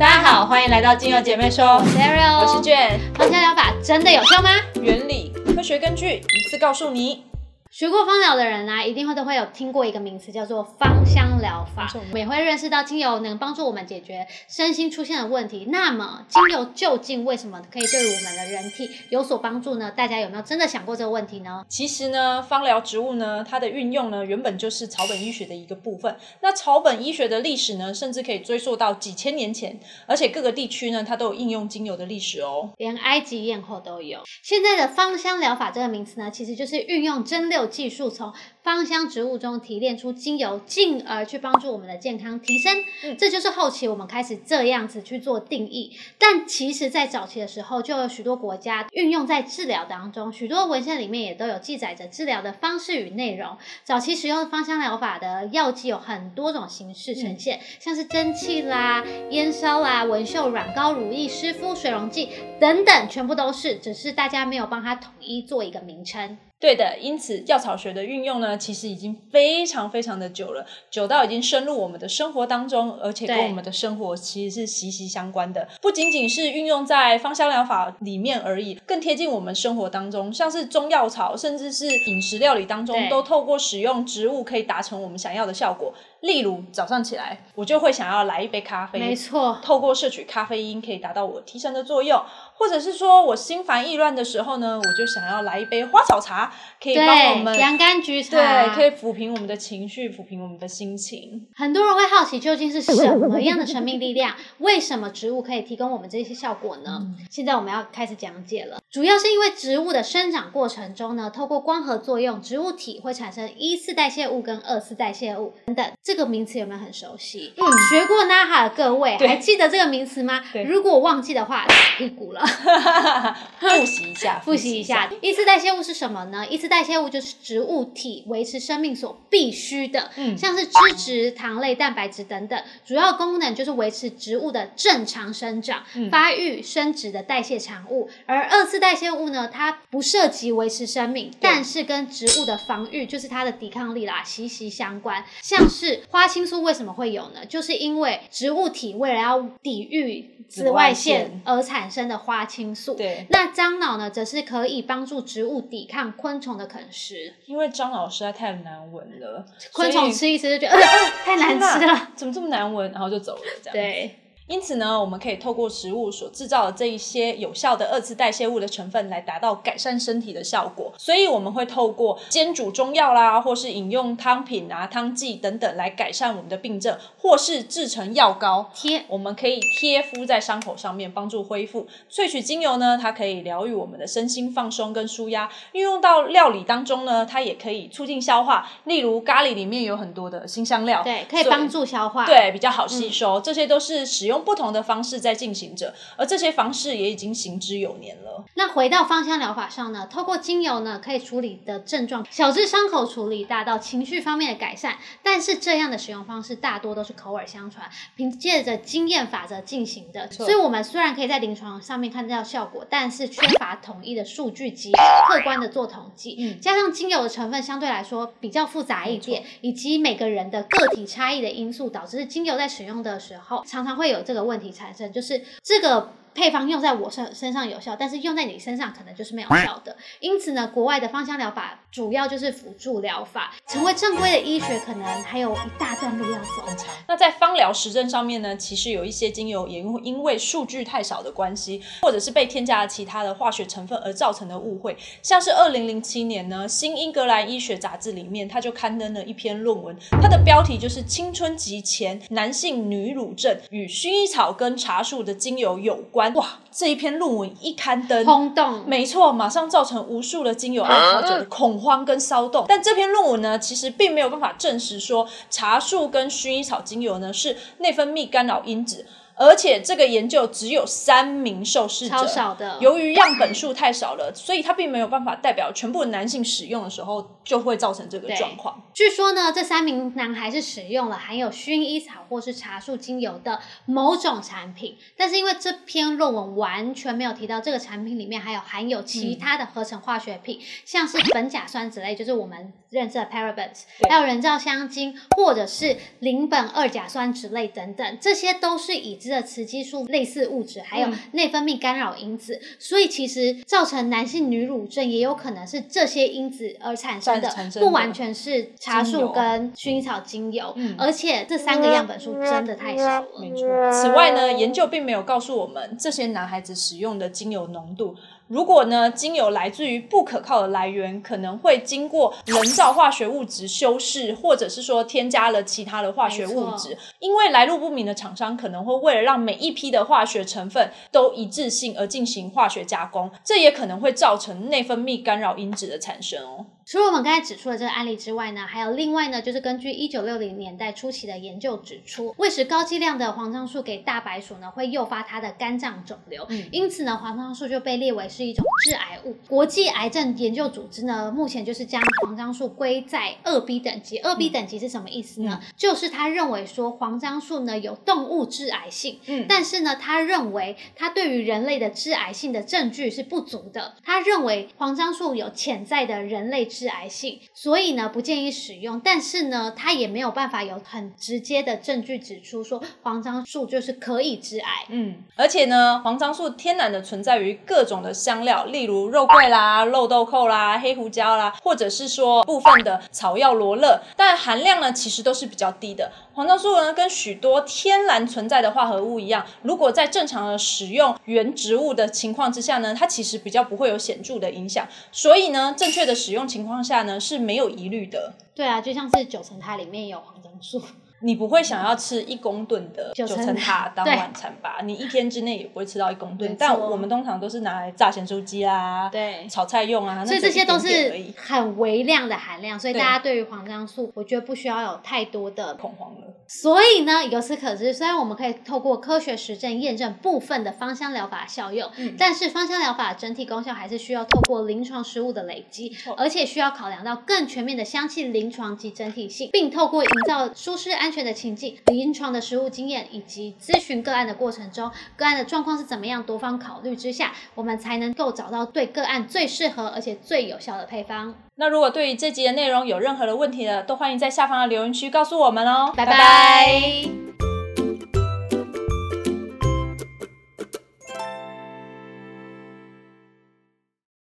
大家好，欢迎来到精油姐妹说，我是 Ariel，我是卷。芳香疗法真的有效吗？原理、科学根据，一次告诉你。学过芳疗的人啊，一定会都会有听过一个名词，叫做芳香疗法。我们也会认识到精油能帮助我们解决身心出现的问题。那么，精油究竟为什么可以对我们的人体有所帮助呢？大家有没有真的想过这个问题呢？其实呢，芳疗植物呢，它的运用呢，原本就是草本医学的一个部分。那草本医学的历史呢，甚至可以追溯到几千年前，而且各个地区呢，它都有应用精油的历史哦，连埃及艳后都有。现在的芳香疗法这个名词呢，其实就是运用蒸馏。技术从芳香植物中提炼出精油，进而去帮助我们的健康提升。嗯，这就是后期我们开始这样子去做定义。但其实，在早期的时候，就有许多国家运用在治疗当中，许多文献里面也都有记载着治疗的方式与内容。早期使用芳香疗法的药剂有很多种形式呈现，像是蒸汽啦、烟烧啦、纹绣软膏、乳液、湿敷、水溶剂等等，全部都是，只是大家没有帮它统一做一个名称。对的，因此药草学的运用呢，其实已经非常非常的久了，久到已经深入我们的生活当中，而且跟我们的生活其实是息息相关的。不仅仅是运用在芳香疗法里面而已，更贴近我们生活当中，像是中药草，甚至是饮食料理当中，都透过使用植物可以达成我们想要的效果。例如早上起来，我就会想要来一杯咖啡，没错，透过摄取咖啡因可以达到我提神的作用。或者是说我心烦意乱的时候呢，我就想要来一杯花草茶，可以帮我们洋甘菊茶，对，可以抚平我们的情绪，抚平我们的心情。很多人会好奇，究竟是什么样的生命力量？为什么植物可以提供我们这些效果呢？现在我们要开始讲解了。主要是因为植物的生长过程中呢，透过光合作用，植物体会产生一次代谢物跟二次代谢物等等。这个名词有没有很熟悉？嗯，学过 NAHA 的各位还记得这个名词吗？如果忘记的话，屁股了。复习一下，复习一下，一次代谢物是什么呢？一次代谢物就是植物体维持生命所必须的，嗯，像是脂质、糖类、蛋白质等等，主要功能就是维持植物的正常生长、发育、生殖的代谢产物。而二次代谢物呢，它不涉及维持生命，但是跟植物的防御，就是它的抵抗力啦，息息相关。像是花青素为什么会有呢？就是因为植物体为了要抵御紫外线而产生的花青素。对，那樟脑呢，则是可以帮助植物抵抗昆虫的啃食。因为樟脑实在太难闻了，昆虫吃一吃就觉得太难吃了，怎么这么难闻，然后就走了这样。对。因此呢，我们可以透过食物所制造的这一些有效的二次代谢物的成分，来达到改善身体的效果。所以我们会透过煎煮中药啦，或是饮用汤品啊、汤剂等等来改善我们的病症，或是制成药膏贴，我们可以贴敷在伤口上面，帮助恢复。萃取精油呢，它可以疗愈我们的身心放松跟舒压。运用到料理当中呢，它也可以促进消化。例如咖喱里面有很多的新香料，对，可以帮助消化，对，比较好吸收。这些都是使用。不同的方式在进行着，而这些方式也已经行之有年了。那回到芳香疗法上呢？透过精油呢，可以处理的症状，小至伤口处理，大到情绪方面的改善。但是这样的使用方式大多都是口耳相传，凭借着经验法则进行的。所以，我们虽然可以在临床上面看到效果，但是缺乏统一的数据及客观的做统计。嗯，加上精油的成分相对来说比较复杂一点，以及每个人的个体差异的因素，导致精油在使用的时候常常会有。这个问题产生，就是这个。配方用在我身身上有效，但是用在你身上可能就是没有效的。因此呢，国外的芳香疗法主要就是辅助疗法，成为正规的医学可能还有一大段路要走。很 长那在芳疗实证上面呢，其实有一些精油也因因为数据太少的关系，或者是被添加了其他的化学成分而造成的误会。像是二零零七年呢，《新英格兰医学杂志》里面，它就刊登了一篇论文，它的标题就是“青春期前男性女乳症与薰衣草跟茶树的精油有关”。哇！这一篇论文一刊登，轰动，没错，马上造成无数的精油爱好者的恐慌跟骚动。但这篇论文呢，其实并没有办法证实说茶树跟薰衣草精油呢是内分泌干扰因子。而且这个研究只有三名受试者，超少的。由于样本数太少了，所以它并没有办法代表全部男性使用的时候就会造成这个状况。据说呢，这三名男孩是使用了含有薰衣草或是茶树精油的某种产品，但是因为这篇论文完全没有提到这个产品里面还有含有其他的合成化学品，像是苯甲酸之类，就是我们认识的 parabens，还有人造香精或者是邻苯二甲酸之类等等，这些都是已知。滋的雌激素类似物质，还有内分泌干扰因子，所以其实造成男性女乳症也有可能是这些因子而产生的，不完全是茶树跟薰衣草精油，而且这三个样本数真的太少了。没错。此外呢，研究并没有告诉我们这些男孩子使用的精油浓度。如果呢，精油来自于不可靠的来源，可能会经过人造化学物质修饰，或者是说添加了其他的化学物质。因为来路不明的厂商可能会为了让每一批的化学成分都一致性而进行化学加工，这也可能会造成内分泌干扰因子的产生哦。除了我们刚才指出的这个案例之外呢，还有另外呢，就是根据一九六零年代初期的研究指出，喂食高剂量的黄樟素给大白鼠呢，会诱发它的肝脏肿瘤，因此呢，黄樟素就被列为是一种致癌物。国际癌症研究组织呢，目前就是将黄樟树归在二 B 等级。二 B 等级是什么意思呢？就是他认为说黄樟树呢有动物致癌性，嗯，但是呢，他认为它对于人类的致癌性的证据是不足的。他认为黄樟树有潜在的人类。致癌性，所以呢不建议使用。但是呢，它也没有办法有很直接的证据指出说黄樟树就是可以致癌。嗯，而且呢，黄樟树天然的存在于各种的香料，例如肉桂啦、肉豆蔻啦、黑胡椒啦，或者是说部分的草药罗勒，但含量呢其实都是比较低的。黄樟树呢，跟许多天然存在的化合物一样，如果在正常的使用原植物的情况之下呢，它其实比较不会有显著的影响。所以呢，正确的使用情况况下呢，是没有疑虑的。对啊，就像是九层塔里面有黄樟树。你不会想要吃一公吨的九层塔 当晚餐吧？你一天之内也不会吃到一公吨。但我们通常都是拿来炸咸酥鸡啦，对，炒菜用啊。所以这些都是很微量的含量，所以大家对于黄姜素，我觉得不需要有太多的恐慌了。所以呢，由此可知，虽然我们可以透过科学实证验证部分的芳香疗法效用，但是芳香疗法整体功效还是需要透过临床实物的累积，而且需要考量到更全面的香气临床及整体性，并透过营造舒适安。安全的情境、临床的实务经验以及咨询个案的过程中，个案的状况是怎么样？多方考虑之下，我们才能够找到对个案最适合而且最有效的配方。那如果对于这集的内容有任何的问题呢，都欢迎在下方的留言区告诉我们哦。拜拜。